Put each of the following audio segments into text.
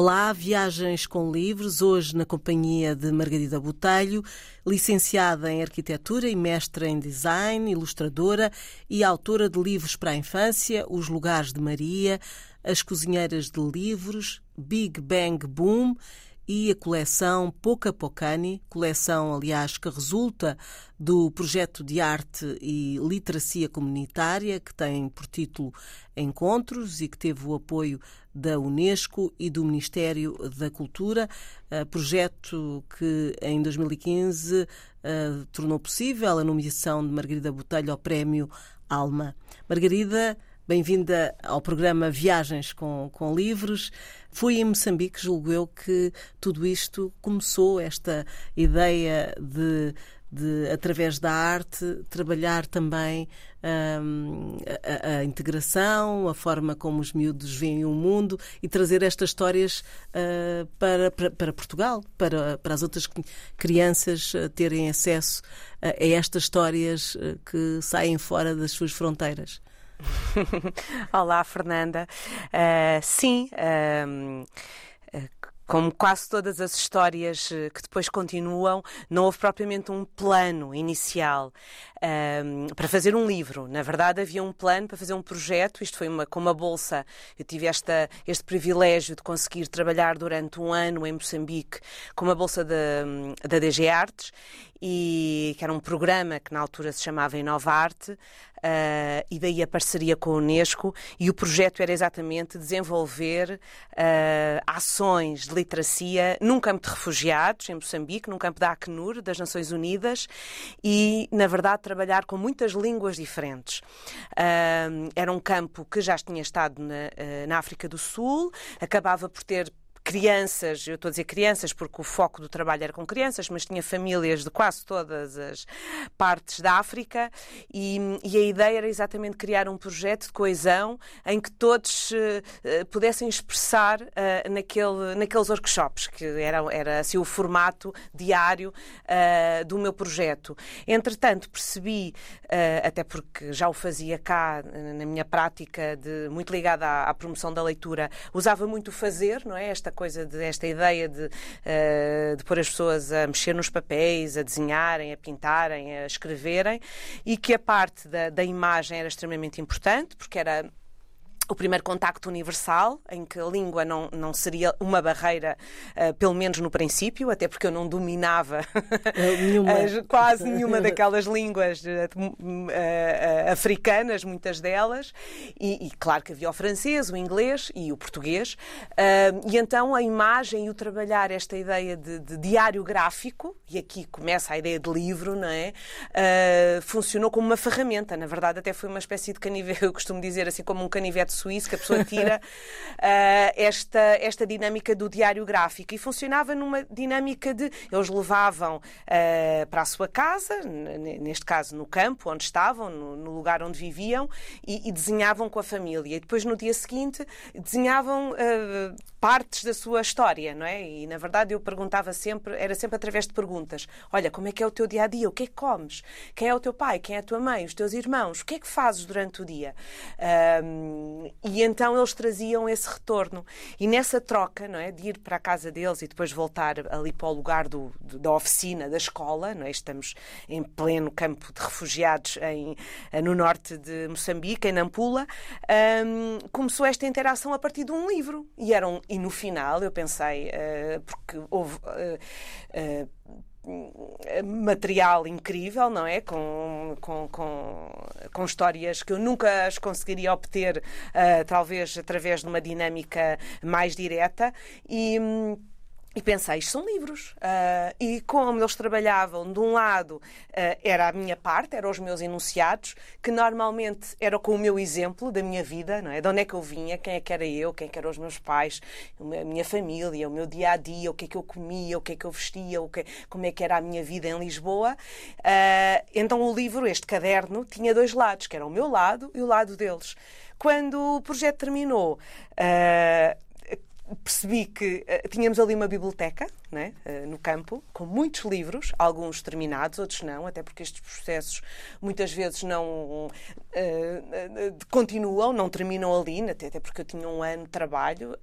Olá, Viagens com Livros, hoje na companhia de Margarida Botelho, licenciada em Arquitetura e mestra em Design, ilustradora e autora de livros para a infância, Os Lugares de Maria, As Cozinheiras de Livros, Big Bang Boom e a coleção Pocani, coleção, aliás, que resulta do projeto de arte e literacia comunitária, que tem por título Encontros e que teve o apoio da Unesco e do Ministério da Cultura, projeto que em 2015 tornou possível a nomeação de Margarida Botelho ao Prémio Alma. Margarida, Bem-vinda ao programa Viagens com, com Livros. Foi em Moçambique, julgo eu, que tudo isto começou, esta ideia de, de através da arte, trabalhar também hum, a, a, integração, a forma como os miúdos veem o mundo e trazer estas histórias uh, para, para, para, Portugal, para, para as outras crianças uh, terem acesso a, a estas histórias que saem fora das suas fronteiras. Olá, Fernanda. Uh, sim. Uh, como quase todas as histórias eh, que depois continuam, não houve propriamente um plano inicial um, para fazer um livro. Na verdade, havia um plano para fazer um projeto. Isto foi uma, com uma bolsa. Eu tive esta, este privilégio de conseguir trabalhar durante um ano em Moçambique com uma bolsa da DG Artes e que era um programa que na altura se chamava Inova Arte, uh, e daí a parceria com a Unesco, e o projeto era exatamente desenvolver uh, ações de literacia num campo de refugiados, em Moçambique, num campo da Acnur, das Nações Unidas, e, na verdade, trabalhar com muitas línguas diferentes. Uh, era um campo que já tinha estado na, na África do Sul, acabava por ter crianças, eu estou a dizer crianças porque o foco do trabalho era com crianças, mas tinha famílias de quase todas as partes da África e, e a ideia era exatamente criar um projeto de coesão em que todos uh, pudessem expressar uh, naquele, naqueles workshops, que era, era assim o formato diário uh, do meu projeto. Entretanto, percebi, até porque já o fazia cá na minha prática, de, muito ligada à, à promoção da leitura, usava muito o fazer, não é? Esta coisa de ideia de, uh, de pôr as pessoas a mexer nos papéis, a desenharem, a pintarem, a escreverem, e que a parte da, da imagem era extremamente importante, porque era o primeiro contacto universal, em que a língua não, não seria uma barreira, uh, pelo menos no princípio, até porque eu não dominava nenhuma. quase nenhuma daquelas línguas uh, uh, africanas, muitas delas, e, e, claro que havia o francês, o inglês e o português, e então a imagem e o trabalhar esta ideia de, de diário gráfico, e aqui começa a ideia de livro, não é? funcionou como uma ferramenta, na verdade até foi uma espécie de canivete, eu costumo dizer assim, como um canivete suíço que a pessoa tira uh, esta, esta dinâmica do diário gráfico. E funcionava numa dinâmica de. Eles levavam uh, para a sua casa, neste caso no campo onde estavam, no, no lugar onde viviam, e, e, desenhavam com a família. E depois no dia seguinte desenhavam uh, partes da sua história, não é? E na verdade eu perguntava sempre, era sempre através de perguntas: olha, como é que é o teu dia a dia? O que é que comes? Quem é o teu pai? Quem é a tua mãe? Os teus irmãos? O que é que fazes durante o dia? E então eles traziam esse retorno. E nessa troca, não é, de ir para a casa deles e depois voltar ali para o lugar do, da oficina, da escola, não é? Estamos em pleno campo de refugiados em, no norte de Moçambique, em Nampula, um, começou esta interação a partir de um livro. E, eram, e no final eu pensei, uh, porque houve. Uh, uh, material incrível, não é? Com, com, com, com, histórias que eu nunca as conseguiria obter, uh, talvez através de uma dinâmica mais direta. E. Um, e pensei, isto são livros. Uh, e como eles trabalhavam, de um lado uh, era a minha parte, eram os meus enunciados, que normalmente era com o meu exemplo da minha vida, não é? De onde é que eu vinha, quem é que era eu, quem é que eram os meus pais, a minha família, o meu dia a dia, o que é que eu comia, o que é que eu vestia, o que, como é que era a minha vida em Lisboa. Uh, então o livro, este caderno, tinha dois lados, que era o meu lado e o lado deles. Quando o projeto terminou, percebi que uh, tínhamos ali uma biblioteca né, uh, no campo, com muitos livros, alguns terminados, outros não, até porque estes processos muitas vezes não uh, continuam, não terminam ali, até, até porque eu tinha um ano de trabalho,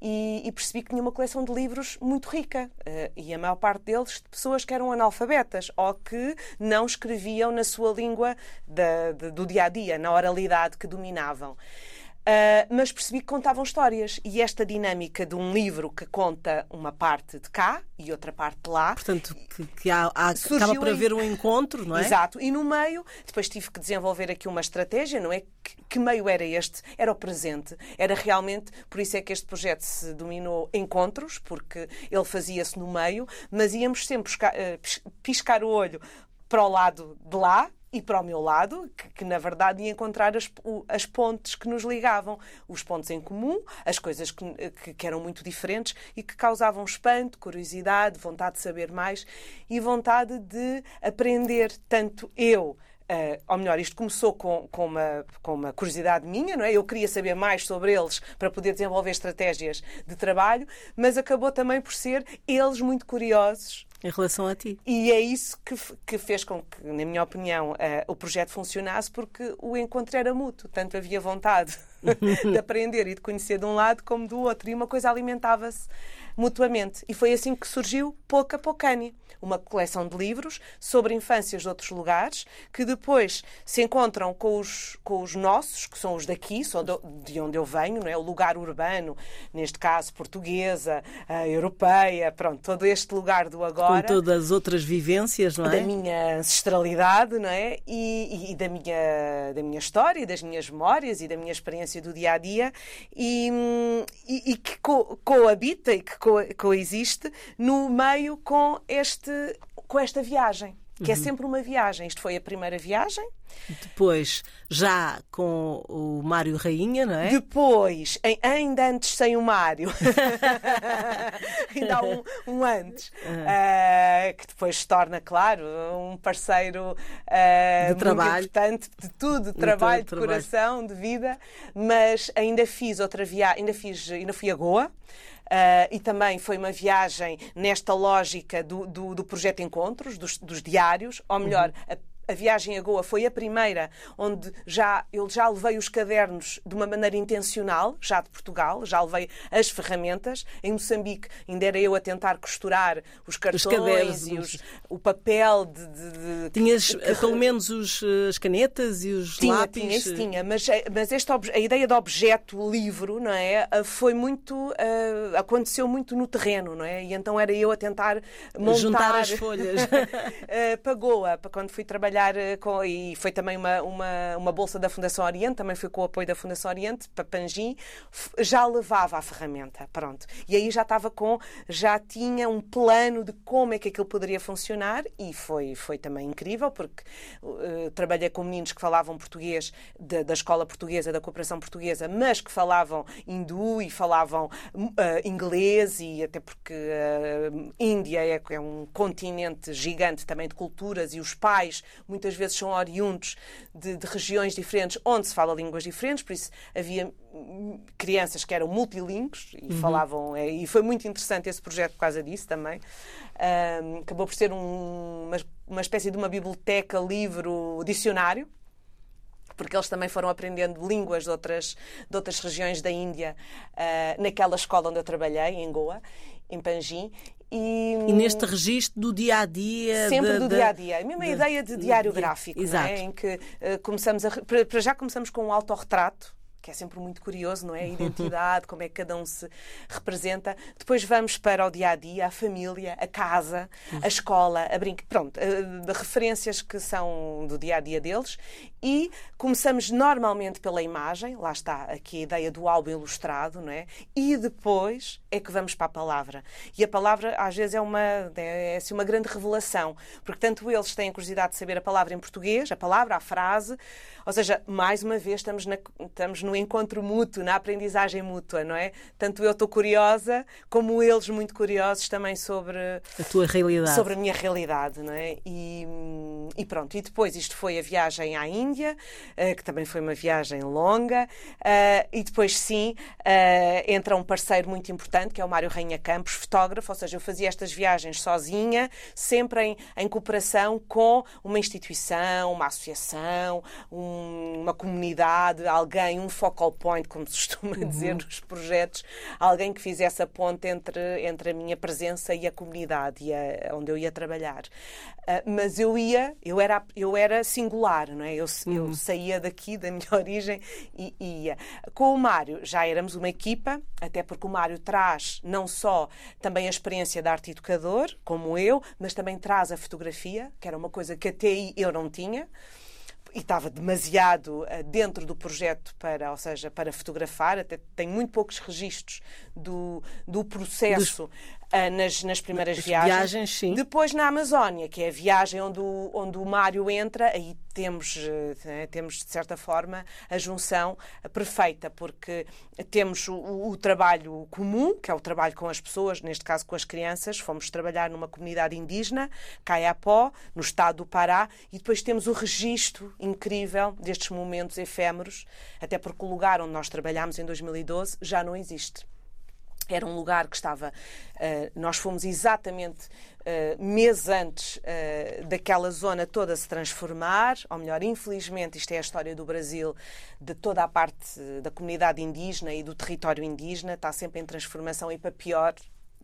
e, e, percebi que tinha uma coleção de livros muito rica, e a maior parte deles de pessoas que eram analfabetas ou que não escreviam na sua língua da, de, do dia a dia, na oralidade que dominavam. Uh, mas percebi que contavam histórias. E esta dinâmica de um livro que conta uma parte de cá e outra parte de lá. Portanto, que, que há, há, acaba por haver um encontro, não é? Exato. E no meio, depois tive que desenvolver aqui uma estratégia, não é? Que, que meio era este? Era o presente. Era realmente, por isso é que este projeto se dominou encontros, porque ele fazia-se no meio, mas íamos sempre piscar, uh, piscar o olho para o lado de lá, e para o meu lado, que, que na verdade ia encontrar as, as, pontes que nos ligavam, os pontos em comum, as coisas que, que, que, eram muito diferentes e que causavam espanto, curiosidade, vontade de saber mais e vontade de aprender, tanto eu. Uh, ou melhor, isto começou com, com, uma, com uma curiosidade minha, não é? Eu queria saber mais sobre eles para poder desenvolver estratégias de trabalho, mas acabou também por ser eles muito curiosos em relação a ti. E é isso que, que fez com que, na minha opinião, uh, o projeto funcionasse, porque o encontro era mútuo. Tanto havia vontade de aprender e de conhecer de um lado como do outro. E uma coisa alimentava-se mutuamente. E foi assim que surgiu Pouca Poucani, uma coleção de livros sobre infâncias de outros lugares, que depois se encontram com os, com os nossos, que são os daqui, são de onde eu venho, não é? o lugar urbano, neste caso portuguesa, europeia, pronto, todo este lugar do agora. Com todas as outras vivências, não é? Da minha ancestralidade, não é? E, e, e da, minha, da minha história, das minhas memórias e da minha experiência do dia a dia, e, e, e que co coabita e que co coexiste no meio com, este, com esta viagem, que é uhum. é sempre uma viagem. Isto foi a primeira viagem. Depois, já com o Mário Rainha, não é? Depois, em, ainda antes sem o Mário, ainda há um, um antes, uhum. uh, que depois se torna, claro, um parceiro uh, de trabalho. importante de tudo, de trabalho, de, de coração, de vida, mas ainda fiz outra viagem, ainda fiz, ainda fui a Goa. Uh, e também foi uma viagem nesta lógica do, do, do projeto Encontros, dos, dos diários, ou melhor, uhum. a a viagem a Goa foi a primeira onde já eu já levei os cadernos de uma maneira intencional, já de Portugal, já levei as ferramentas. Em Moçambique ainda era eu a tentar costurar os cartões os cadernos, e os, o papel de, de, de Tinhas que, pelo menos os, eh, as canetas e os tinha, lápis? Tinha, isso tinha, mas, eh, mas este, a ideia de objeto livro, não é? Eh, foi muito, uh, aconteceu muito no terreno, não é? E então era eu a tentar montar... Juntar as folhas. uh, para Goa, para quando fui trabalhar trabalhar eh, com, e foi também uma, uma, uma bolsa da Fundação Oriente, também foi com o apoio da Fundação Oriente, para Panjim, já levava a ferramenta, pronto. E aí já estava com, já tinha um plano de como é que aquilo poderia funcionar e foi, foi também incrível, porque uh, trabalhei com meninos que falavam português de, da escola portuguesa, da cooperação portuguesa, mas que falavam hindu e falavam uh, inglês e até porque uh, Índia é, é um continente gigante também de culturas e os pais muitas vezes são oriundos de, de, regiões diferentes onde se fala línguas diferentes, por isso havia crianças que eram multilingües e uhum. falavam, é, e foi muito interessante esse projeto por causa disso também. Um, acabou por ser um, uma, uma espécie de uma biblioteca, livro, dicionário, porque eles também foram aprendendo línguas de outras, de outras regiões da Índia uh, naquela escola onde eu trabalhei, em Goa, em Panjim, e, e, neste registro do dia a dia. Sempre de, do dia a dia. A mesma de, ideia de diário de, gráfico, é? em que uh, começamos a. Para já começamos com um autorretrato que é sempre muito curioso, não é? A identidade, como é que cada um se representa. Depois vamos para o dia a dia, a família, a casa, a escola, a brinca, pronto, de referências que são do dia a dia deles. E começamos normalmente pela imagem, lá está aqui a ideia do álbum ilustrado, não é? E depois é que vamos para a palavra. E a palavra às vezes é uma, é, é assim, uma grande revelação, porque tanto eles têm curiosidade de saber a palavra em português, a palavra, a frase, ou seja, mais uma vez estamos, na, estamos no encontro mútuo, na aprendizagem mútua, não é? Tanto eu estou curiosa, como eles muito curiosos também sobre a tua realidade. Sobre a minha realidade, não é? E, e pronto, e depois isto foi a viagem à Índia, uh, que também foi uma viagem longa, uh, e depois sim entra um parceiro muito importante, que é o Mário Rainha Campos, fotógrafo, ou seja, eu fazia estas viagens sozinha, sempre em, em cooperação com uma instituição, uma associação, um, uma comunidade, alguém, um focal point, como se costuma uhum. dizer nos projetos, alguém que fizesse a ponte entre, entre a minha presença e a comunidade e a, onde eu ia trabalhar. Uh, mas eu ia, eu era, eu era singular, não é? Eu, uhum. eu saía daqui, da minha origem, e ia. Com o Mário já éramos uma equipa, até porque o Mário traz não só também a experiência de arte educador, como eu, mas também traz a fotografia, que era uma coisa que até aí eu não tinha e estava demasiado uh, dentro do projeto para, ou seja, para fotografar, até tem muito poucos registros do, do processo. uh, nas, nas primeiras viagens. viagens sim. Depois na Amazónia, que é a viagem onde o, onde o Mário entra, aí temos, uh, temos, de certa forma, a junção perfeita, porque temos o, o, trabalho comum, que é o trabalho com as pessoas, neste caso com as crianças. Fomos trabalhar numa comunidade indígena, Caiapó, no estado do Pará, e depois temos o registro incrível destes momentos efêmeros, até porque o lugar onde nós trabalhámos em 2012 já não existe. Era um lugar que estava. Uh, nós fomos exatamente uh, meses antes uh, daquela zona toda se transformar, ou melhor, infelizmente, isto é a história do Brasil, de toda a parte da comunidade indígena e do território indígena, está sempre em transformação e para pior,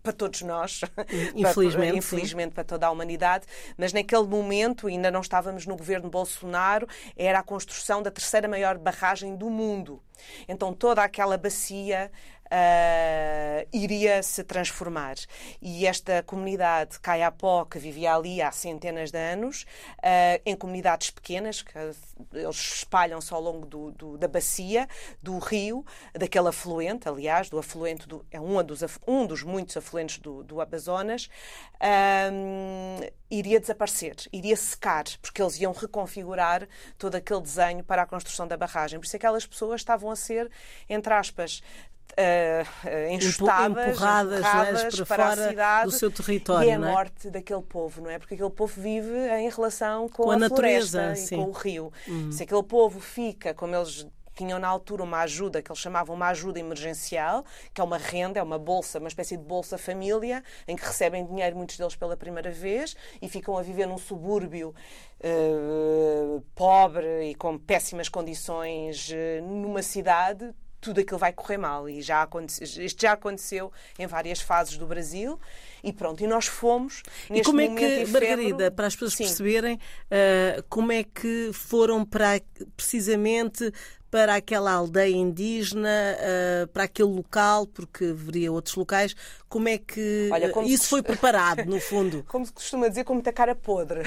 para todos nós, infelizmente, para, infelizmente para toda a humanidade, mas naquele momento ainda não estávamos no governo Bolsonaro, era a construção da terceira maior barragem do mundo. Então toda aquela bacia uh, iria se transformar. E esta comunidade Caiapó, que vivia ali há centenas de anos, uh, em comunidades pequenas, que eles espalham-se ao longo do, do, da bacia, do rio, daquele afluente, aliás, do afluente, do, é um dos, um dos muitos afluentes do, do Amazonas, um, iria desaparecer, iria secar, porque eles iam reconfigurar todo aquele desenho para a construção da barragem. Por isso aquelas pessoas estavam a ser, entre aspas, uh, enxutadas, empurradas, empurradas é? para, a cidade do seu território. E é a é? morte daquele povo, não é? Porque aquele povo vive em relação com, com a, a, natureza e com o rio. Uhum. Se aquele povo fica, como eles tinham na altura uma ajuda que eles chamavam uma ajuda emergencial, que é uma renda, é uma bolsa, uma espécie de bolsa família, em que recebem dinheiro muitos deles pela primeira vez e ficam a viver num subúrbio uh, pobre e com péssimas condições uh, numa cidade tudo aquilo vai correr mal. E já aconteceu, isto já aconteceu em várias fases do Brasil. E pronto, e nós fomos. E como é que, Margarida, para as pessoas Sim. perceberem, uh, como é que foram para precisamente para aquela aldeia indígena, uh, para aquele local, porque haveria outros locais. Como é que Olha, como isso foi preparado, no fundo? Como se costuma dizer, com muita cara podre.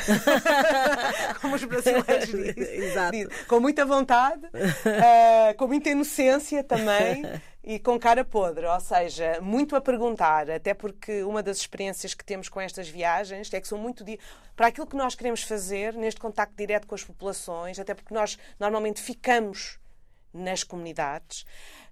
como os brasileiros dizem. Exato. Com muita vontade, uh, com muita inocência também. e com cara podre, ou seja, muito a perguntar, até porque uma das experiências que temos com estas viagens é que são muito di... para aquilo que nós queremos fazer neste contacto direto com as populações, até porque nós normalmente ficamos nas comunidades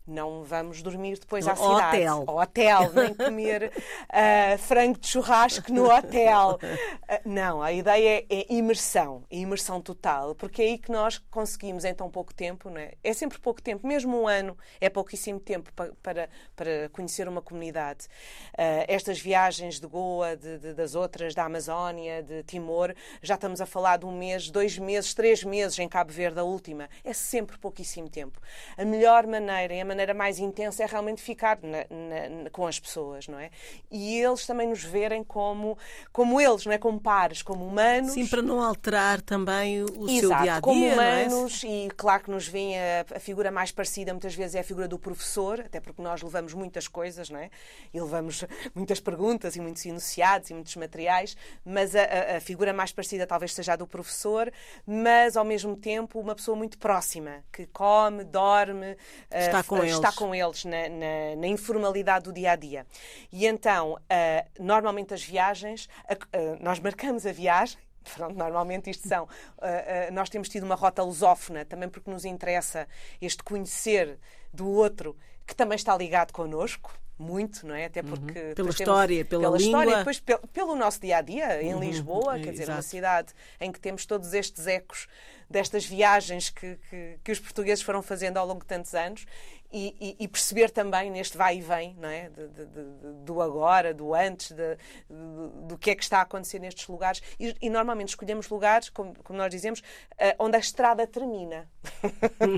não vamos dormir depois à cidade. Hotel. Ao hotel, nem comer uh, frango de churrasco no hotel. Uh, não, a ideia é, é, imersão, é imersão total, porque é aí que nós conseguimos em tão pouco tempo, não é? É sempre pouco tempo, mesmo um ano é pouquíssimo tempo para, para, para conhecer uma comunidade. Uh, estas viagens de Goa, de, de, das outras, da Amazónia, de Timor, já estamos a falar de um mês, dois meses, três meses em Cabo Verde, a última. É sempre pouquíssimo tempo. A melhor maneira, é a maneira mais intensa é realmente ficar na, na, com as pessoas, não é? E eles também nos verem como, como eles, não é? Como pares, como humanos. Sim, para não alterar também o Exato, seu dia a dia. Como é? humanos, é? e claro que nos vem a, a, figura mais parecida muitas vezes é a figura do professor, até porque nós levamos muitas coisas, não é? E levamos muitas perguntas e muitos enunciados e muitos materiais, mas a, a, a figura mais parecida talvez seja a do professor, mas ao mesmo tempo uma pessoa muito próxima, que come, dorme, está uh, com está eles, com eles na, na, na, informalidade do dia a dia. E então, uh, normalmente as viagens, uh, nós marcamos a viagem. Pronto, normalmente isto são. Uh, nós temos tido uma rota lusófona, também porque nos interessa este conhecer do outro que também está ligado connosco muito, não é? Até porque. Uhum. Pela história, pela, pela língua. história, depois pelo, pelo nosso dia a dia, em uhum. Lisboa, quer dizer, uma cidade em que temos todos estes ecos destas viagens que, que, que, os portugueses foram fazendo ao longo de tantos anos e, e, e perceber também neste vai e vem não é? De, de, de, do agora, do antes, do que é que está a acontecer nestes lugares. E, e normalmente escolhemos lugares, como, como nós dizemos, uh, onde a estrada termina.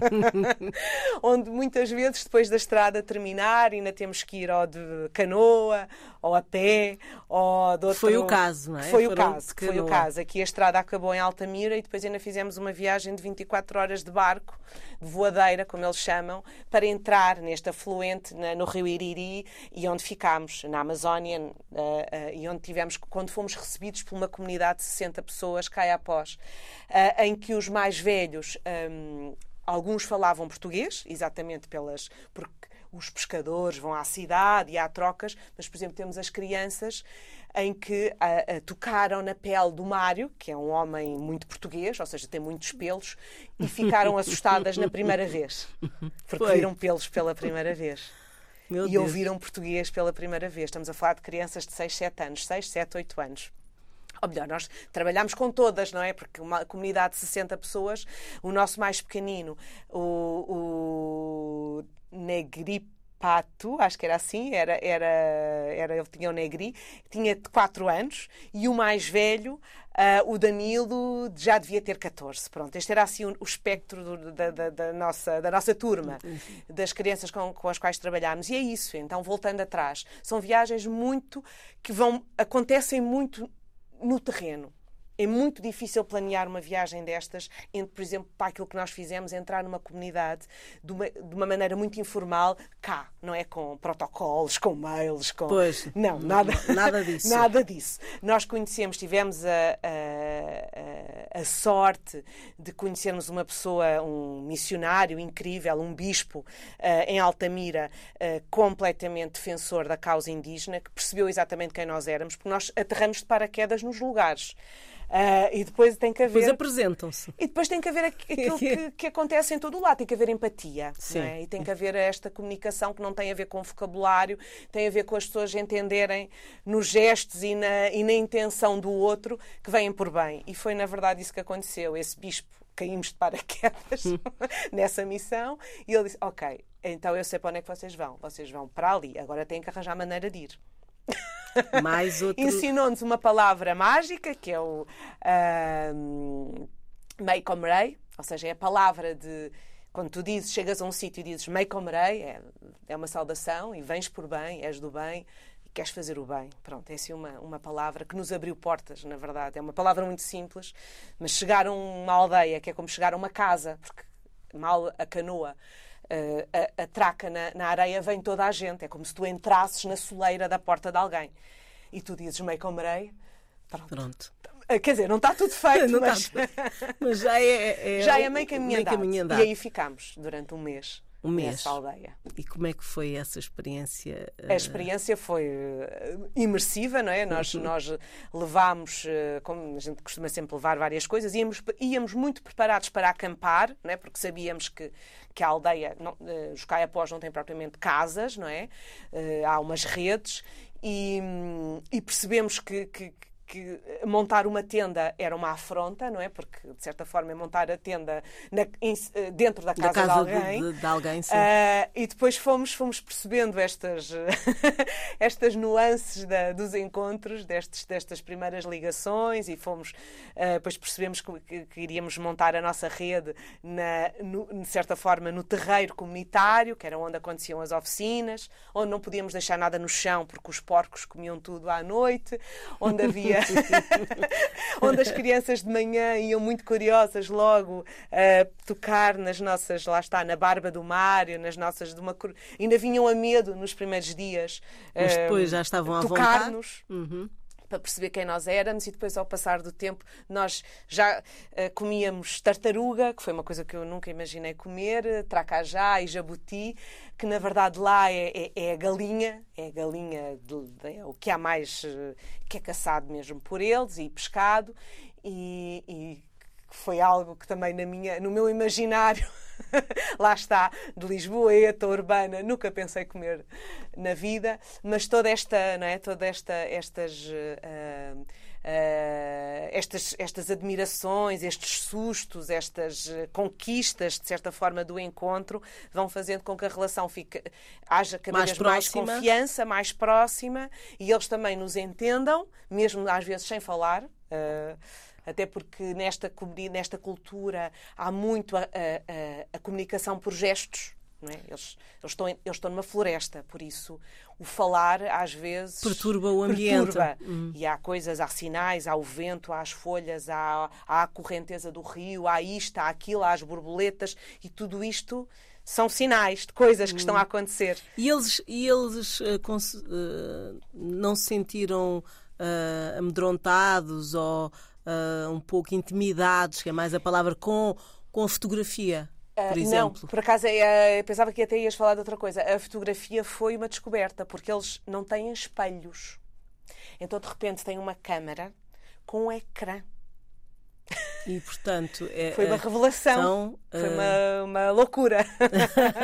onde muitas vezes, depois da estrada terminar, ainda temos que ir ou de canoa, ou a pé, ou de outro... Foi o caso, não é? Foi Foram o caso, foi o caso. Aqui a estrada acabou em Altamira e depois ainda fizemos uma viagem de 24 horas de barco, de voadeira, como eles chamam, para entrar entrar neste afluente na, no rio Iriri e onde ficámos, na Amazónia, uh, uh, e onde tivemos, quando fomos recebidos por uma comunidade de 60 pessoas, cai após, uh, em que os mais velhos, um, alguns falavam português, exatamente pelas. Porque os pescadores vão à cidade e há trocas, mas, por exemplo, temos as crianças em que uh, uh, tocaram na pele do Mário, que é um homem muito português, ou seja, tem muitos pelos, e ficaram assustadas na primeira vez, porque Foi. viram pelos pela primeira vez. Meu e Deus. ouviram português pela primeira vez. Estamos a falar de crianças de 6, 7 anos, 6, 7, 8 anos. Ou melhor, nós trabalhamos com todas, não é? Porque uma comunidade de 60 pessoas, o nosso mais pequenino, o, o Negrip Pato, acho que era assim, era, era, era, ele tinha o Negri, tinha 4 anos, e o mais velho, uh, o Danilo, já devia ter 14. Pronto, este era assim o, o espectro do, da, da, da, nossa, da nossa turma, das crianças com, com as quais trabalhámos. E é isso, então, voltando atrás, são viagens muito que vão, acontecem muito no terreno é muito difícil planear uma viagem destas, entre, por exemplo, para aquilo que nós fizemos, entrar numa comunidade de uma, de uma maneira muito informal, cá, não é? Com protocolos, com mails, com. Pois. Não, nada, nada disso. nada disso. Nós conhecemos, tivemos a, a, a, sorte de conhecermos uma pessoa, um missionário incrível, um bispo uh, em Altamira, uh, completamente defensor da causa indígena, que percebeu exatamente quem nós éramos, porque nós aterramos de paraquedas nos lugares. Uh, e depois tem que haver. Depois apresentam-se. E depois tem que haver aquilo que, que, acontece em todo o lado. Tem que haver empatia. É? E tem que haver esta comunicação que não tem a ver com vocabulário, tem a ver com as pessoas entenderem nos gestos e na, e na intenção do outro que vêm por bem. E foi, na verdade, isso que aconteceu. Esse bispo caímos de paraquedas hum. nessa missão e ele disse: Ok, então eu sei para onde é que vocês vão. Vocês vão para ali. Agora têm que arranjar maneira de ir. Mais outro... Ensinou-nos uma palavra mágica, que é o uh, Meikomrei, ou seja, é a palavra de quando tu dizes, chegas a um sítio e dizes Meikomrei, é, é uma saudação e vens por bem, és do bem e queres fazer o bem. Pronto, é assim uma, uma palavra que nos abriu portas, na verdade. É uma palavra muito simples, mas chegar a uma aldeia, que é como chegar a uma casa, porque mal a canoa a, a, traca na, na, areia, vem toda a gente. É como se tu entrasses na soleira da porta de alguém. E tu dizes meio com marei. Pronto. Pronto. Eh, quer dizer, não está tudo feito, não mas... Está... mas já é, é, já é meio caminho, meio caminho andado. E aí ficamos durante um mês um mês. nessa aldeia. E como é que foi essa experiência? A experiência foi eh, imersiva, não é? Nós, nós levámos, eh, como a gente costuma sempre levar várias coisas, íamos, íamos muito preparados para acampar, não é? porque sabíamos que, que a aldeia, não, eh, os caiapós não têm propriamente casas, não é? Há umas redes e, e percebemos que, que que montar uma tenda era uma afronta, não é? Porque, de certa forma, é montar a tenda na, em, eh, dentro da casa, da casa de alguém. De, de alguém sim. Uh, e depois fomos, fomos percebendo estas, estas nuances da, dos encontros, destes, destas primeiras ligações, e fomos, uh, depois percebemos que, que, que, iríamos montar a nossa rede, na, no, de certa forma, no terreiro comunitário, que era onde aconteciam as oficinas, onde não podíamos deixar nada no chão porque os porcos comiam tudo à noite, onde havia onde as crianças de manhã iam muito curiosas logo a tocar nas nossas, lá está, na barba do Mário, nas nossas de uma ainda vinham a medo nos primeiros dias. Mas depois já estavam vontade. Tocar-nos. Uhum para perceber quem nós éramos e depois ao passar do tempo nós já uh, comíamos tartaruga, que foi uma coisa que eu nunca imaginei comer, tracajá e jabuti, que na verdade lá é, é, é a galinha, é a galinha de, de, é o que há mais, uh, que é caçado mesmo por eles e pescado. E, e que foi algo que também na minha, no meu imaginário lá está, de Lisboeta, urbana, nunca pensei comer na vida, mas toda esta, não é? Toda esta, estas. Uh, uh, estas, estas admirações, estes sustos, estas conquistas, de certa forma, do encontro, vão fazendo com que a relação fique, haja cada mais vez próxima. mais confiança, mais próxima e eles também nos entendam, mesmo às vezes sem falar. Uh, até porque nesta, nesta cultura há muito a, a, a comunicação por gestos. É? Eles, eles, estão, eles estão numa floresta, por isso o falar às vezes perturba o ambiente. Perturba. Uhum. E há coisas, há sinais, há o vento, há as folhas, há, há a correnteza do rio, há isto, há aquilo, há as borboletas e tudo isto são sinais de coisas que estão a acontecer. E eles, e eles uh, uh, não se sentiram uh, amedrontados ou uh, um pouco intimidados, que é mais a palavra, com, com a fotografia? Por uh, não, por acaso é, pensava que até ias falar de outra coisa. A fotografia foi uma descoberta, porque eles não têm espelhos. Então, de repente, tem uma câmara com um ecrã. E, portanto, é, foi uma revelação. São, foi uma, uma loucura.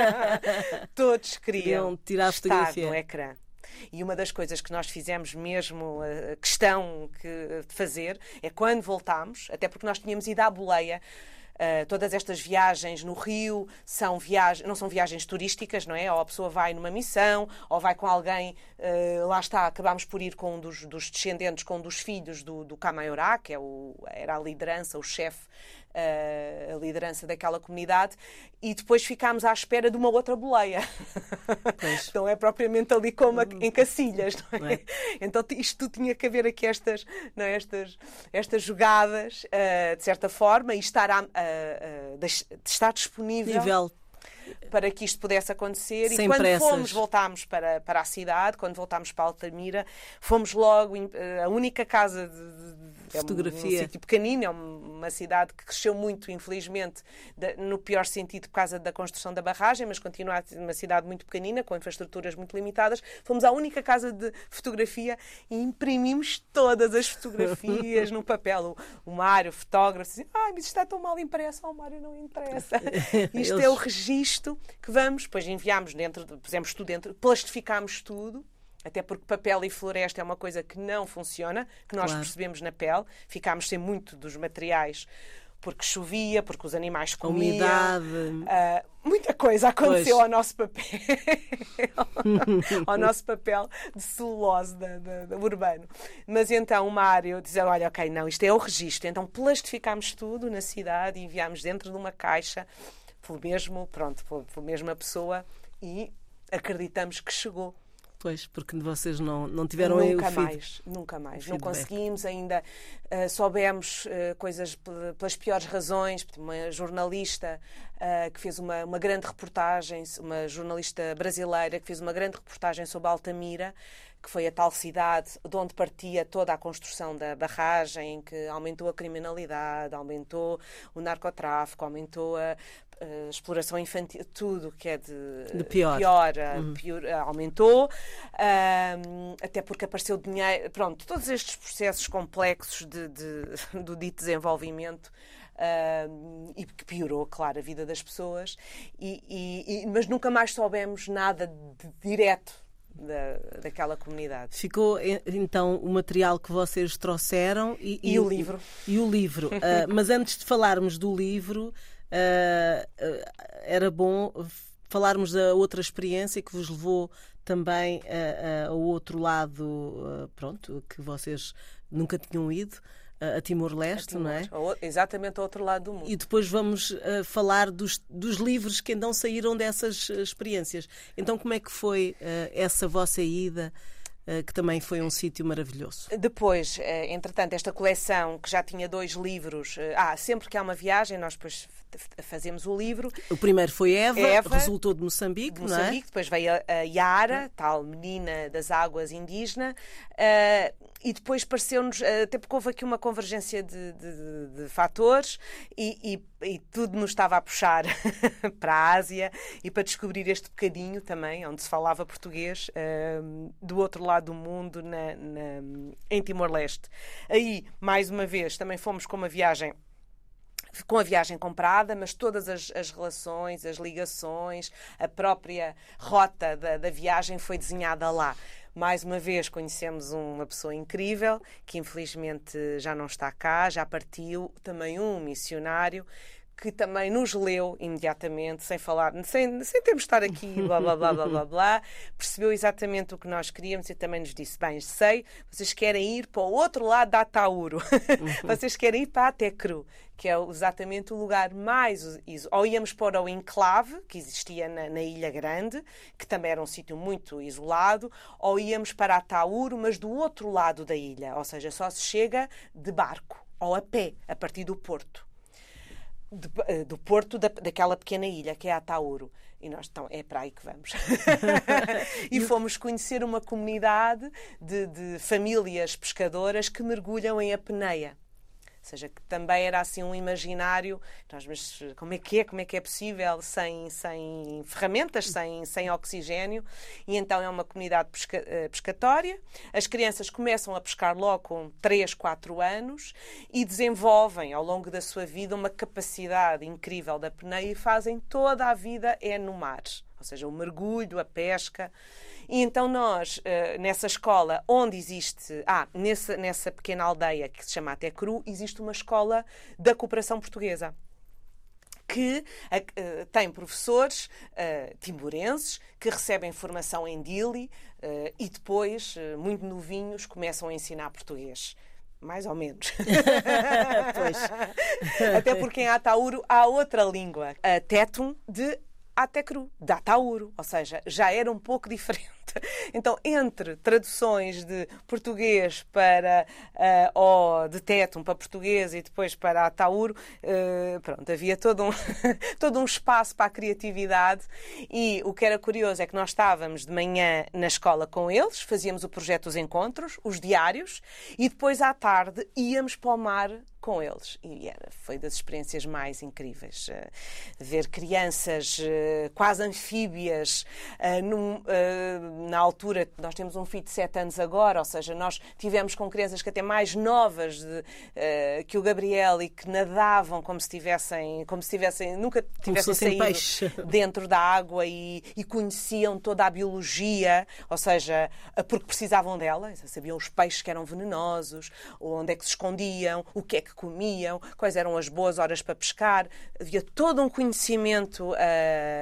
Todos queriam, queriam tirar a fotografia no ecrã. E uma das coisas que nós fizemos mesmo a questão que, de fazer é quando voltámos, até porque nós tínhamos ido à boleia. Uh, todas estas viagens no Rio são viagens, não são viagens turísticas, não é? Ou a pessoa vai numa missão, ou vai com alguém, uh, lá está, acabámos por ir com um dos, dos descendentes, com um dos filhos do, do que é o, era a liderança, o chefe a liderança daquela comunidade e depois ficámos à espera de uma outra boleia. Pois. não é propriamente ali como em Cacilhas, não é? é? Então isto tudo tinha que haver aqui estas, não é? estas, estas jogadas, uh, de certa forma, e estar, a, uh, uh, de estar disponível. Nível para que isto pudesse acontecer. Sem e quando pressas. fomos, voltámos para, para a cidade, quando voltámos para Altamira, fomos logo, a única casa de, de fotografia. É um, um sítio pequenino, é uma cidade que cresceu muito, infelizmente, no pior sentido por causa da construção da barragem, mas continua a ser uma cidade muito pequenina, com infraestruturas muito limitadas. Fomos à única casa de fotografia e imprimimos todas as fotografias no papel. O, o Mário, fotógrafo, dizia, ai, mas está tão mal impresso, ao Mário não interessa. Isto Eles... é o registro que vamos, depois enviámos dentro, pusemos tudo dentro, plastificámos tudo até porque papel e floresta é uma coisa que não funciona, que nós claro. percebemos na pele. Ficámos sem muito dos materiais porque chovia, porque os animais comiam. Umidade. Uh, muita coisa aconteceu pois. ao nosso papel, ao nosso papel de celulose da, da, da urbano. Mas então o Mário dizia, olha, ok, não, isto é o registro. Então plastificámos tudo na cidade e enviámos dentro de uma caixa pelo mesmo, pronto, pela mesma pessoa e acreditamos que chegou. Pois, porque vocês não, não tiveram nunca aí o mais, Nunca mais, Não conseguimos ainda, uh, soubemos uh, coisas pelas piores razões. Uma jornalista uh, que fez uma, uma grande reportagem, uma jornalista brasileira que fez uma grande reportagem sobre Altamira, que foi a tal cidade de onde partia toda a construção da barragem, que aumentou a criminalidade, aumentou o narcotráfico, aumentou a uh, exploração infantil, tudo que é de, de pior, pior, eh, uhum. pior uh, aumentou, uh, até porque apareceu dinheiro, pronto, todos estes processos complexos de, de do dito desenvolvimento Uh, e que piorou, claro, a vida das pessoas, e, e, e, mas nunca mais soubemos nada de direto da, daquela comunidade. Ficou então o material que vocês trouxeram e, e, e o livro. E, o livro. uh, mas antes de falarmos do livro, uh, era bom falarmos da outra experiência que vos levou também ao outro lado, pronto, que vocês nunca tinham ido a Timor-Leste, não é? Exatamente ao outro lado do mundo. E depois vamos uh, falar dos, dos, livros que então saíram dessas experiências. Então, como é que foi uh, essa vossa ida? Eh, que também foi um sítio maravilhoso. Depois, entretanto, esta coleção que já tinha dois livros, ah, sempre que há uma viagem, nós depois fazemos o livro. O primeiro foi Eva, Eva resultou de Moçambique, de Moçambique não é? depois veio a, a Yara, tal menina das águas indígena, uh, e depois pareceu-nos, uh, até porque houve aqui uma convergência de, de, de fatores e, e, e, tudo nos estava a puxar para a Ásia e para descobrir este bocadinho também, onde se falava português, uh, do outro lado do mundo, na, na, em Timor-Leste. Aí, mais uma vez, também fomos com uma viagem com a viagem comprada, mas todas as, as relações, as ligações, a própria rota da, da viagem foi desenhada lá. Mais uma vez conhecemos uma pessoa incrível que infelizmente já não está cá, já partiu, também um missionário que também nos leu imediatamente, sem falar, sem, sem termos de estar aqui, blá blá blá blá blá blá, percebeu exatamente o que nós queríamos e também nos disse: Bem, sei, vocês querem ir para o outro lado da Atauro, uhum. vocês querem ir para a Tecru, que é exatamente o lugar mais. Ou íamos para o enclave, que existia na, na Ilha Grande, que também era um sítio muito isolado, ou íamos para a Tauro, mas do outro lado da ilha, ou seja, só se chega de barco ou a pé, a partir do porto de, eh, do porto da, daquela pequena ilha que é a Tauro. E nós, então, é para aí que vamos. e fomos conhecer uma comunidade de, de famílias pescadoras que mergulham em apneia. Ou seja, que também era assim um imaginário. Nós, mas como é que é? Como é que é possível sem, sem ferramentas, sem, sem oxigênio? E então é uma comunidade pesca, eh, pescatória. As crianças começam a pescar logo com 3, 4 anos e desenvolvem ao longo da sua vida uma capacidade incrível da apneia e fazem toda a vida é no mar. Ou seja, o mergulho, a pesca. E então nós, eh, nessa escola, onde existe, ah, nessa, nessa pequena aldeia que se chama Até Cru, existe uma escola da cooperação portuguesa que uh, tem professores uh, timburenses que recebem formação em Dili uh, e depois, muito novinhos, começam a ensinar português. Mais ou menos. Até porque em Atauro há outra língua, a Tetum de Atecru, da Atauro, ou seja, já era um pouco diferente. Então, entre traduções de português para uh, ou de tétum para português e depois para Atauro, uh, pronto, havia todo um, todo um espaço para a criatividade. E o que era curioso é que nós estávamos de manhã na escola com eles, fazíamos o projeto dos encontros, os diários e depois à tarde íamos para o mar com eles. E era, foi das experiências mais incríveis. Uh, ver crianças uh, quase anfíbias uh, num, na altura, nós temos um filho de 7 anos agora, ou seja, nós tivemos com crianças que até mais novas de, que o Gabriel e que nadavam como se tivessem, como se tivessem nunca tivessem saído peixe. dentro da água e, e, conheciam toda a biologia, ou seja, porque precisavam dela, sabiam os peixes que eram venenosos, onde é que se escondiam, o que é que comiam, quais eram as boas horas para pescar. Havia todo um conhecimento uh,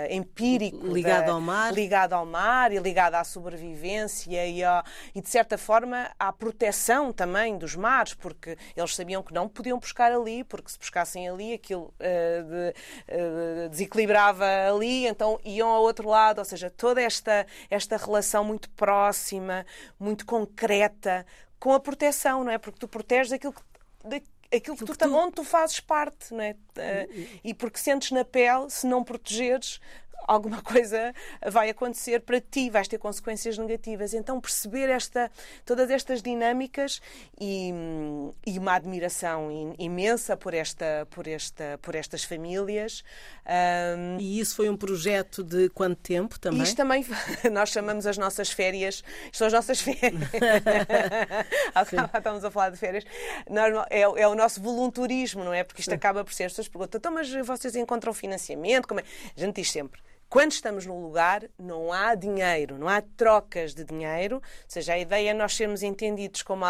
empírico ligado da, ao mar, ligado ao mar e ligado à sobrevivência e, a, e, de certa forma, à proteção também dos mares, porque eles sabiam que não podiam pescar ali, porque se pescassem ali aquilo uh, de, uh, desequilibrava ali, então iam ao outro lado, ou seja, toda esta, esta relação muito próxima, muito concreta com a proteção, não é? Porque tu proteges aquilo que aquilo que tu, tu... onde tu fazes parte, não é? E porque sentes na pele, se não protegeres, alguma coisa vai acontecer para ti, vais ter consequências negativas. Então perceber esta, todas estas dinâmicas e, e uma admiração imensa por, esta, por, esta, por estas famílias. Um, e isso foi um projeto de quanto tempo também? Isto também, nós chamamos as nossas férias, são as nossas férias. Estamos a falar de férias. É, é, o nosso voluntarismo, não é? Porque isto acaba por ser, as pessoas perguntam, então, mas vocês encontram financiamento? Como é? A gente diz sempre, quando estamos num lugar, não há dinheiro, não há trocas de dinheiro, ou seja, a ideia é nós sermos entendidos como,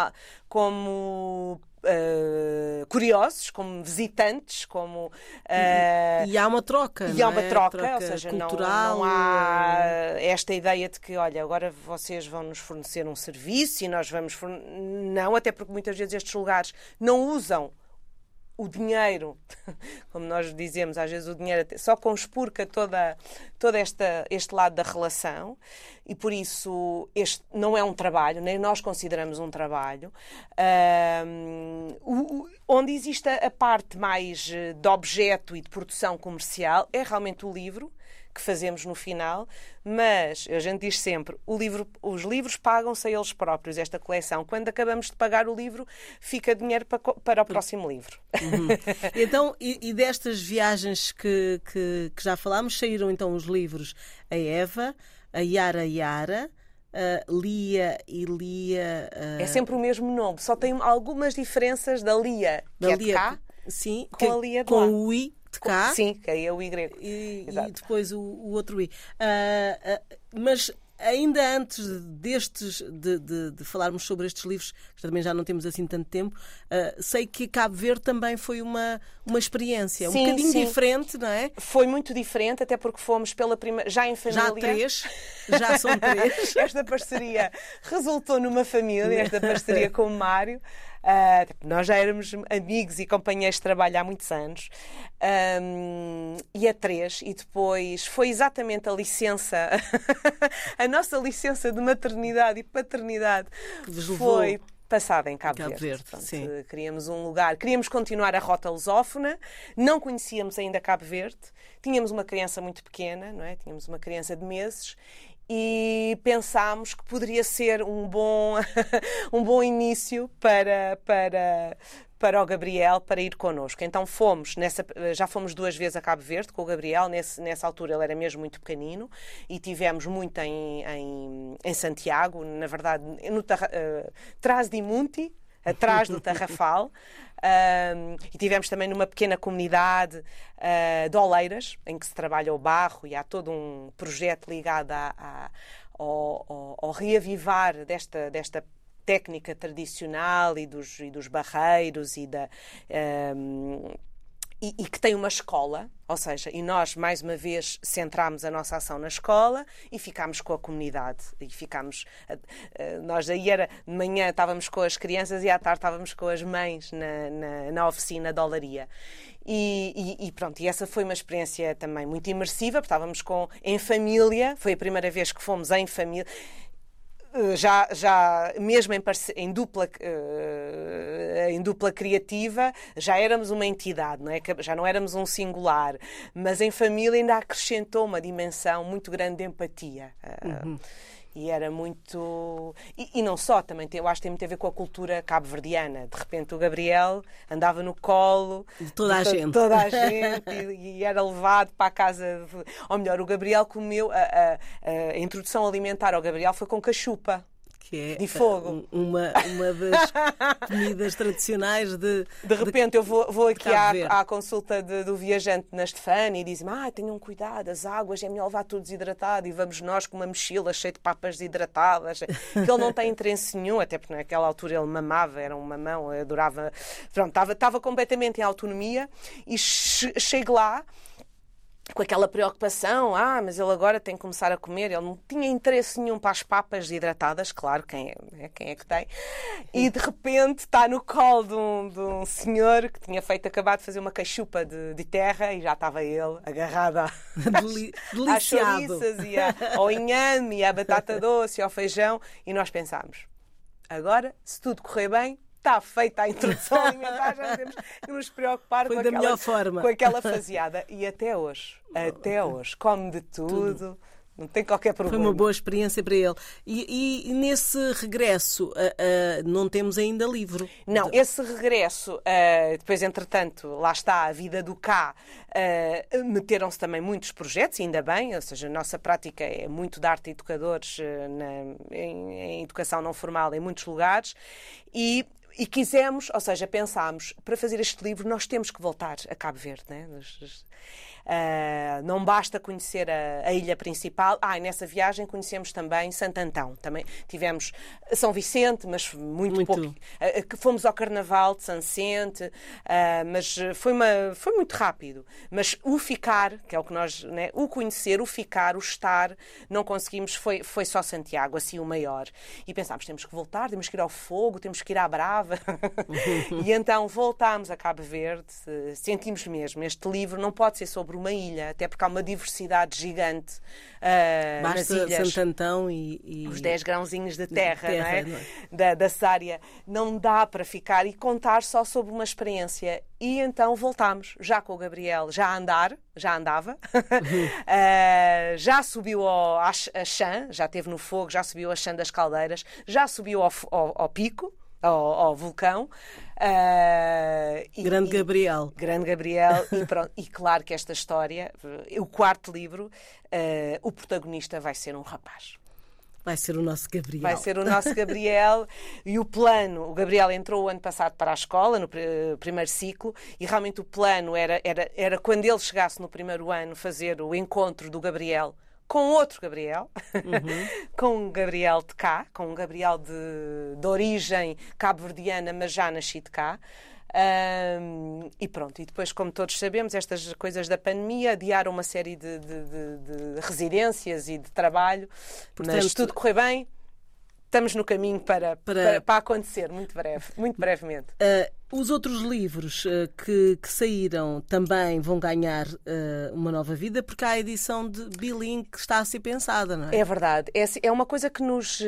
como Uh, curiosos, como visitantes, como uh, e, e, há uma troca, e há uma é? troca, troca, ou seja, cultural, não, não, há esta ideia de que, olha, agora vocês vão nos fornecer um serviço e nós vamos forne... não, até porque muitas vezes estes lugares não usam o dinheiro, como nós dizemos, às vezes o dinheiro só conspurca toda, toda esta, este lado da relação e por isso este não é um trabalho, nem nós consideramos um trabalho. Um, onde existe a parte mais eh, de objeto e de produção comercial é realmente o livro, que fazemos no final, mas a gente diz sempre, livro, os livros pagam-se a eles próprios, esta coleção. Quando acabamos de pagar o livro, fica dinheiro para, para o próximo livro. Uhum. Então, e, e, destas viagens que, que, que já falámos, saíram então os livros A Eva, a Yara Yara, Uh, Lia e Lia. Uh... É sempre o mesmo nome, só tem algumas diferenças da Lia, que da é Lia, cá, Sim, com que, a Lia de com lá. o I de cá. Sim, que aí é o Y. E, e depois o, o outro I. Ah, ah, mas ainda antes destes, de, de- de falarmos sobre estes livros, que também já não temos assim tanto tempo, ah, sei que Cabo Verde também foi uma, uma experiência um Sim, bocadinho sim. diferente, não é? Foi muito diferente, até porque fomos pela primeira. Já em família. Já três, já são três. Esta parceria resultou numa família, esta parceria com o Mário. Ah, nós já éramos amigos e companheiros de trabalho há muitos anos. Ahm, e a três, e depois foi exatamente a licença, a nossa licença de maternidade e paternidade Que vos levou foi passada em Cabo, Cabo Verde. Verde, Portanto, sim. Queríamos um lugar, queríamos continuar a rota lusófona, não conhecíamos ainda Cabo Verde, tínhamos uma criança muito pequena, não é? Tínhamos uma criança de meses e pensámos que poderia ser um bom, um bom início para, para, para o Gabriel para ir connosco. Então fomos, nessa, já fomos duas vezes a Cabo Verde com o Gabriel, nesse, nessa altura ele era mesmo muito pequenino e tivemos muito em, em, em Santiago, na verdade, no eh, Trás de Munti, atrás do Tarrafal. Um, e tivemos também numa pequena comunidade uh, de Oleiras, em que se trabalha o barro e há todo um projeto ligado a- a- ao, ao- ao reavivar desta, desta técnica tradicional e dos, e dos barreiros e da. um, e, e que tem uma escola, ou seja, e nós mais uma vez centrámos a nossa ação na escola e ficámos com a comunidade e ficámos eh, eh, nós aí era de manhã estávamos com as crianças e à tarde estávamos com as mães na, na, na oficina de olaria e, e- e pronto, e essa foi uma experiência também muito imersiva, porque estávamos com, em família, foi a primeira vez que fomos em família. Já, já mesmo em, em dupla, uh, em dupla criativa, já éramos uma entidade, não é? Já não éramos um singular, mas em família ainda acrescentou uma dimensão muito grande de empatia. Uh, E era muito. E, e não só, também eu acho que tem muito a ver com a cultura cabo-verdiana. De repente o Gabriel andava no colo De toda a to- gente. toda a gente e, e era levado para a casa. de- Ou melhor, o Gabriel comeu. A, a- a introdução alimentar ao Gabriel foi com cachupa. Que é De fogo. uh, uma, uma das comidas tradicionais de. De repente eu vou, vou aqui à, à consulta de- do viajante na Estefânia e diz-me: ah, tenham cuidado, as águas, é melhor levar tudo desidratado. E vamos nós com uma mochila cheia de papas desidratadas. Que ele não tem interesse nenhum, até porque naquela altura ele mamava, era um mamão, adorava. Pronto, estava, estava completamente em autonomia e che- chego lá. Com aquela preocupação, ah, mas ele agora tem que começar a comer. Ele não tinha interesse nenhum para as papas hidratadas, claro, quem é, né, quem é que tem. E de repente está no colo de um, de um senhor que tinha feito, acabado de fazer uma cachupa de, de terra e já estava ele agarrado Deli- às chouriças e à- ao inhame e à batata doce e ao feijão. E nós pensámos, agora, se tudo correr bem, está feita a introdução alimentar, já temos que nos preocupar Foi com, da aquela, melhor forma. com aquela faseada. E até hoje, até hoje, come de tudo, não tem qualquer Foi problema. uma boa experiência para ele. E, e nesse regresso, ah, ah, não temos ainda livro. Não, esse regresso, ah, depois, entretanto, lá está a vida do cá, meteram-se também muitos projetos, ainda bem, ou seja, a nossa prática é muito de arte educadores ah, na- em, em educação não formal em muitos lugares e. E quisemos, ou seja, pensámos, para fazer este livro nós temos que voltar a Cabo Verde. Né? Ah, não basta conhecer a, a ilha principal. Ah, e nessa viagem conhecemos também Santo Antão. Também tivemos São Vicente, mas muito, Muito. pouco. Que fomos ao Carnaval de São Vicente, ah, mas foi, uma, foi muito rápido. Mas o ficar, que é o que nós, né, o conhecer, o ficar, o estar, não conseguimos, foi, foi só Santiago, assim o maior. E pensámos, temos que voltar, temos que ir ao fogo, temos que ir à Brava. e então voltámos a Cabo Verde, sentimos mesmo, este livro não pode ser sobre uma ilha, até porque há uma diversidade gigante nas Basta ilhas Santo Antão e, e- os 10 grãozinhos de terra, terra, não é? não é? Da, da Sária. Não dá para ficar e contar só sobre uma experiência. E então voltámos, já com o Gabriel, já a andar, já andava, Ah, já subiu ao, à a chã, já esteve no fogo, já subiu a chã das caldeiras, já subiu ao, ao- ao pico, ao, ao vulcão. Ah, e- Grande e- Gabriel. Grande Gabriel, e, pronto, e claro que esta história, o quarto livro, eh, o protagonista vai ser um rapaz. Vai ser o nosso Gabriel. Vai ser o nosso Gabriel. e o plano, o Gabriel entrou o ano passado para a escola, no primeiro ciclo, e realmente o plano era, era, era quando ele chegasse no primeiro ano fazer o encontro do Gabriel com outro Gabriel, uhum. com um Gabriel de cá, com um Gabriel de, de origem cabo-verdiana, mas já nascido cá. Um, e pronto, e depois, como todos sabemos, estas coisas da pandemia adiaram uma série de, de, de, de residências e de trabalho, Portanto, mas tudo correu bem, estamos no caminho para, para... para, para acontecer, muito breve, muito brevemente. Uh, os outros livros uh, que, que, saíram também vão ganhar uh, uma nova vida, porque há a edição de Biling que está a ser pensada, não é? É verdade. É, é uma coisa que nos uh,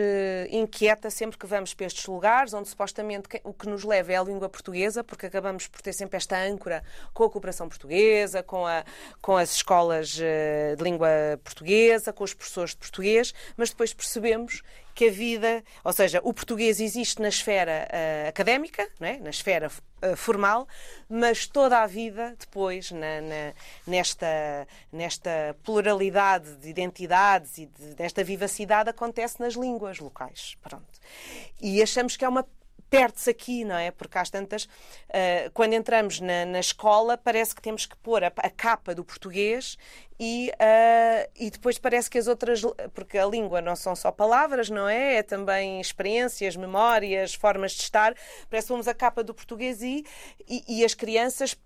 inquieta sempre que vamos para estes lugares, onde supostamente o que nos leva é a língua portuguesa, porque acabamos por ter sempre esta âncora com a cooperação portuguesa, com, a, com as escolas de língua portuguesa, com os professores de português, mas depois percebemos que a vida, ou seja, o português existe na esfera uh, académica, não é? na esfera formal, mas toda a vida depois, na, na, nesta, nesta pluralidade de identidades e de, desta vivacidade, acontece nas línguas locais. Pronto. E achamos que é uma perde-se aqui, não é? Porque às tantas, uh, quando entramos na, na, escola, parece que temos que pôr a, a capa do português e, uh, e depois parece que as outras. Porque a língua não são só palavras, não é? É também experiências, memórias, formas de estar. Parece que vamos a capa do português e, e, e as crianças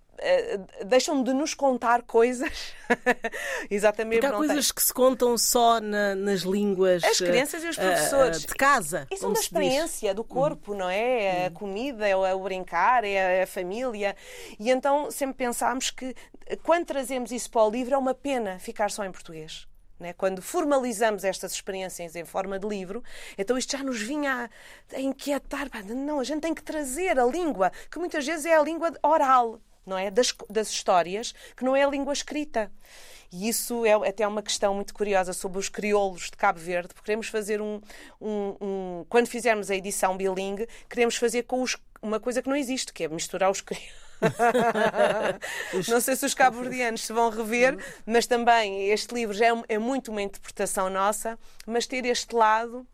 deixam de nos contar coisas. Exatamente. Porque há coisas tem. que se contam só na, nas línguas. As crianças e os eh, professores. Uh, de casa. Isso é uma experiência do corpo, não é? É a comida, é o brincar, é a família. E então sempre pensámos que quando trazemos isso para o livro é uma pena ficar só em português. Né? Quando formalizamos estas experiências em forma de livro, então isto já nos vinha a, a inquietar. Não, a gente tem que trazer a língua, que muitas vezes é a língua oral não é? Das, das histórias, que não é a língua escrita. E isso é até uma questão muito curiosa sobre os crioulos de Cabo Verde, porque queremos fazer um. um, um quando fizermos a edição bilingue, queremos fazer com os, uma coisa que não existe, que é misturar os crioulos. não sei se os cabo-verdianos se vão rever, mas também este livro já é, é muito uma interpretação nossa, mas ter este lado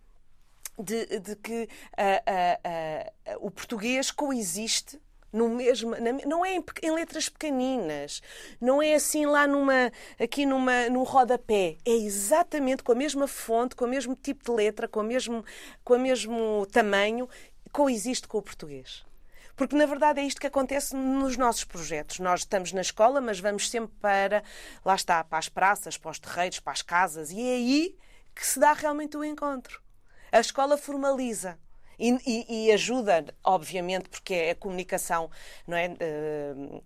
de, de que uh, uh, uh, o português coexiste no mesmo, na, não é em, em, letras pequeninas, não é assim lá numa, aqui numa, no rodapé, é exatamente com a mesma fonte, com o mesmo tipo de letra, com o mesmo, com o mesmo tamanho, coexiste com o português. Porque, na verdade, é isto que acontece nos nossos projetos. Nós estamos na escola, mas vamos sempre para, lá está, para as praças, para os terreiros, para as casas, e é aí que se dá realmente o encontro. A escola formaliza. E, e, e, ajuda, obviamente, porque é a comunicação, não é? Uh,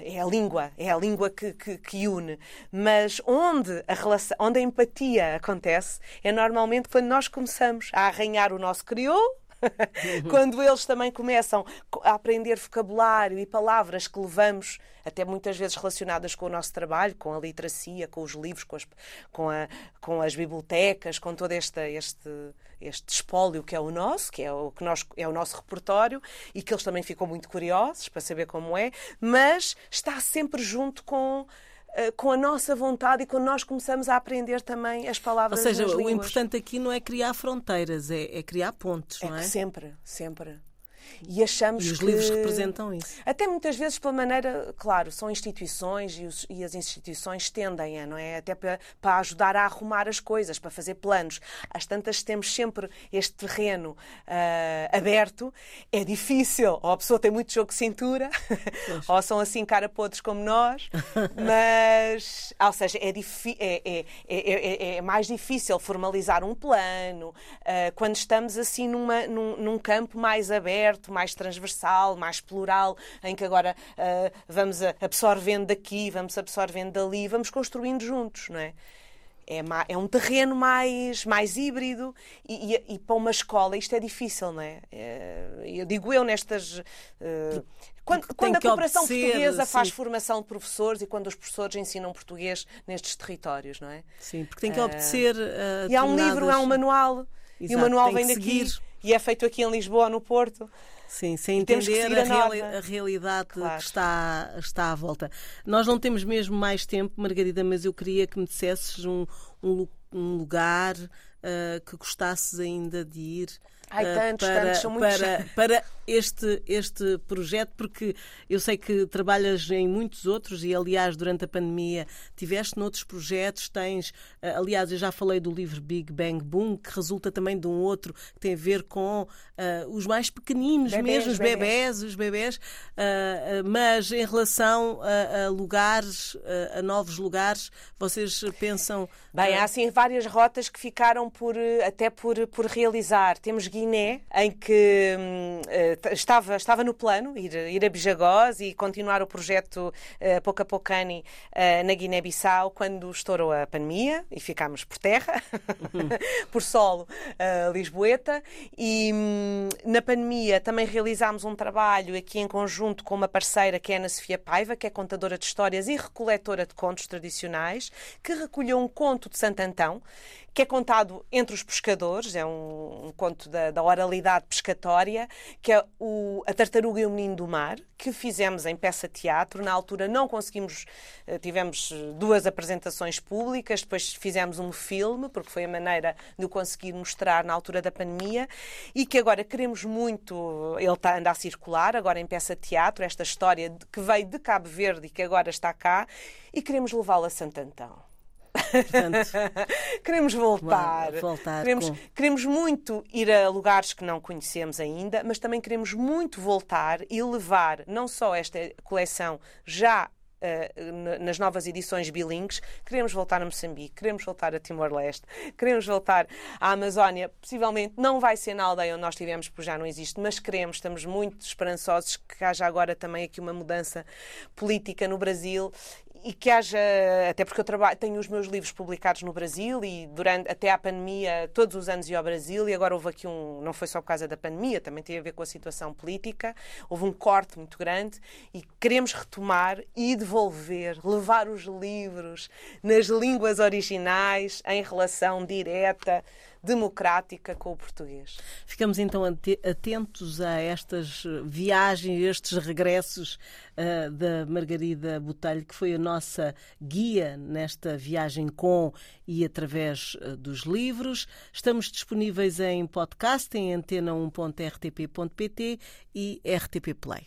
é a língua, é a língua que, que, que, une. Mas onde a, relação, onde a empatia acontece é normalmente quando nós começamos a arranhar o nosso crioulo quando eles também começam a aprender vocabulário e palavras que levamos, até muitas vezes relacionadas com o nosso trabalho, com a literacia, com os livros, com as, com a, com as bibliotecas, com todo este, este, este espólio que é o nosso, que é o, que nós, é o nosso repertório, e que eles também ficam muito curiosos para saber como é, mas está sempre junto com com a nossa vontade e quando nós começamos a aprender também as palavras Ou seja, o línguas. importante aqui não é criar fronteiras, é, é criar pontos, é não é? Sempre, sempre. E achamos e os que... livros representam isso. Até muitas vezes pela maneira, claro, são instituições e, os, e as instituições tendem a, não é? Até para, para, ajudar a arrumar as coisas, para fazer planos. Às tantas temos sempre este terreno uh, aberto, é difícil, ou a pessoa tem muito jogo de cintura, ou são assim cara podres como nós, mas, ou seja, é, é, é, é, mais difícil formalizar um plano uh, quando estamos assim numa, num, num campo mais aberto aberto, mais transversal, mais plural, em que agora uh, vamos absorvendo daqui, vamos absorvendo dali, vamos construindo juntos, não é? É, é, um terreno mais, mais híbrido e, e, e, para uma escola isto é difícil, não é? é eu digo eu nestas. Uh, quando, quando a cooperação obedecer, portuguesa sim. faz formação de professores e quando os professores ensinam português nestes territórios, não é? Sim, porque tem que obedecer. Uh, e há um livro, há um manual, Exato, e o manual vem daqui e é feito aqui em Lisboa, no Porto. Sim, sem entender a, a, reali a, realidade claro. que está, está à volta. Nós não temos mesmo mais tempo, Margarida, mas eu queria que me dissesses um, um, um lugar uh, que gostasses ainda de ir Ai, uh, tantos, para, tantos, são muitos. para, para este, este projeto, porque eu sei que trabalhas em muitos outros e, aliás, durante a pandemia tiveste noutros projetos, tens, uh, aliás, eu já falei do livro Big Bang Boom, que resulta também de um outro que tem a ver com uh, os mais pequeninos bebés, mesmo, os bebés, bebés os bebés, mas em relação a, a lugares, a novos lugares, vocês pensam... Bem, há assim várias rotas que ficaram por, até por, por realizar. Temos guias Guiné, em que uh, estava, estava no plano ir, ir a Bijagós e continuar o projeto uh, Pocapocani uh, na Guiné-Bissau quando estourou a pandemia e ficámos por terra, uhum. por solo Lisboeta. E um, na pandemia também realizámos um trabalho aqui em conjunto com uma parceira que é a Ana Sofia Paiva, que é contadora de histórias e recoletora de contos tradicionais, que recolheu um conto de Santo Antão que é contado entre os pescadores, é um, um conto da, da, oralidade pescatória, que é o, A Tartaruga e o Menino do Mar, que fizemos em peça-teatro. Na altura não conseguimos, eh, tivemos duas apresentações públicas, depois fizemos um filme, porque foi a maneira de o conseguir mostrar na altura da pandemia, e que agora queremos muito, ele está, anda a circular, agora em peça-teatro, esta história que veio de Cabo Verde e que agora está cá, e queremos levá-la a Santo Antão. Portanto, queremos voltar. voltar queremos, com... queremos muito ir a lugares que não conhecemos ainda, mas também queremos muito voltar e levar não só esta coleção já Uh, nas novas edições bilingues, queremos voltar a Moçambique, queremos voltar a Timor-Leste, queremos voltar à Amazónia. Possivelmente não vai ser na aldeia onde nós estivemos, porque já não existe, mas queremos, estamos muito esperançosos que haja agora também aqui uma mudança política no Brasil e que haja, até porque eu trabalho, tenho os meus livros publicados no Brasil e durante até à pandemia, todos os anos ia ao Brasil e agora houve aqui um, não foi só por causa da pandemia, também tem a ver com a situação política, houve um corte muito grande e queremos retomar e devolver, levar os livros nas línguas originais em relação direta democrática com o português. Ficamos então atentos a estas viagens, estes regressos uh, da Margarida Botelho, que foi a nossa guia nesta viagem com e através uh, dos livros. Estamos disponíveis em podcast em antena1.rtp.pt e RTP Play.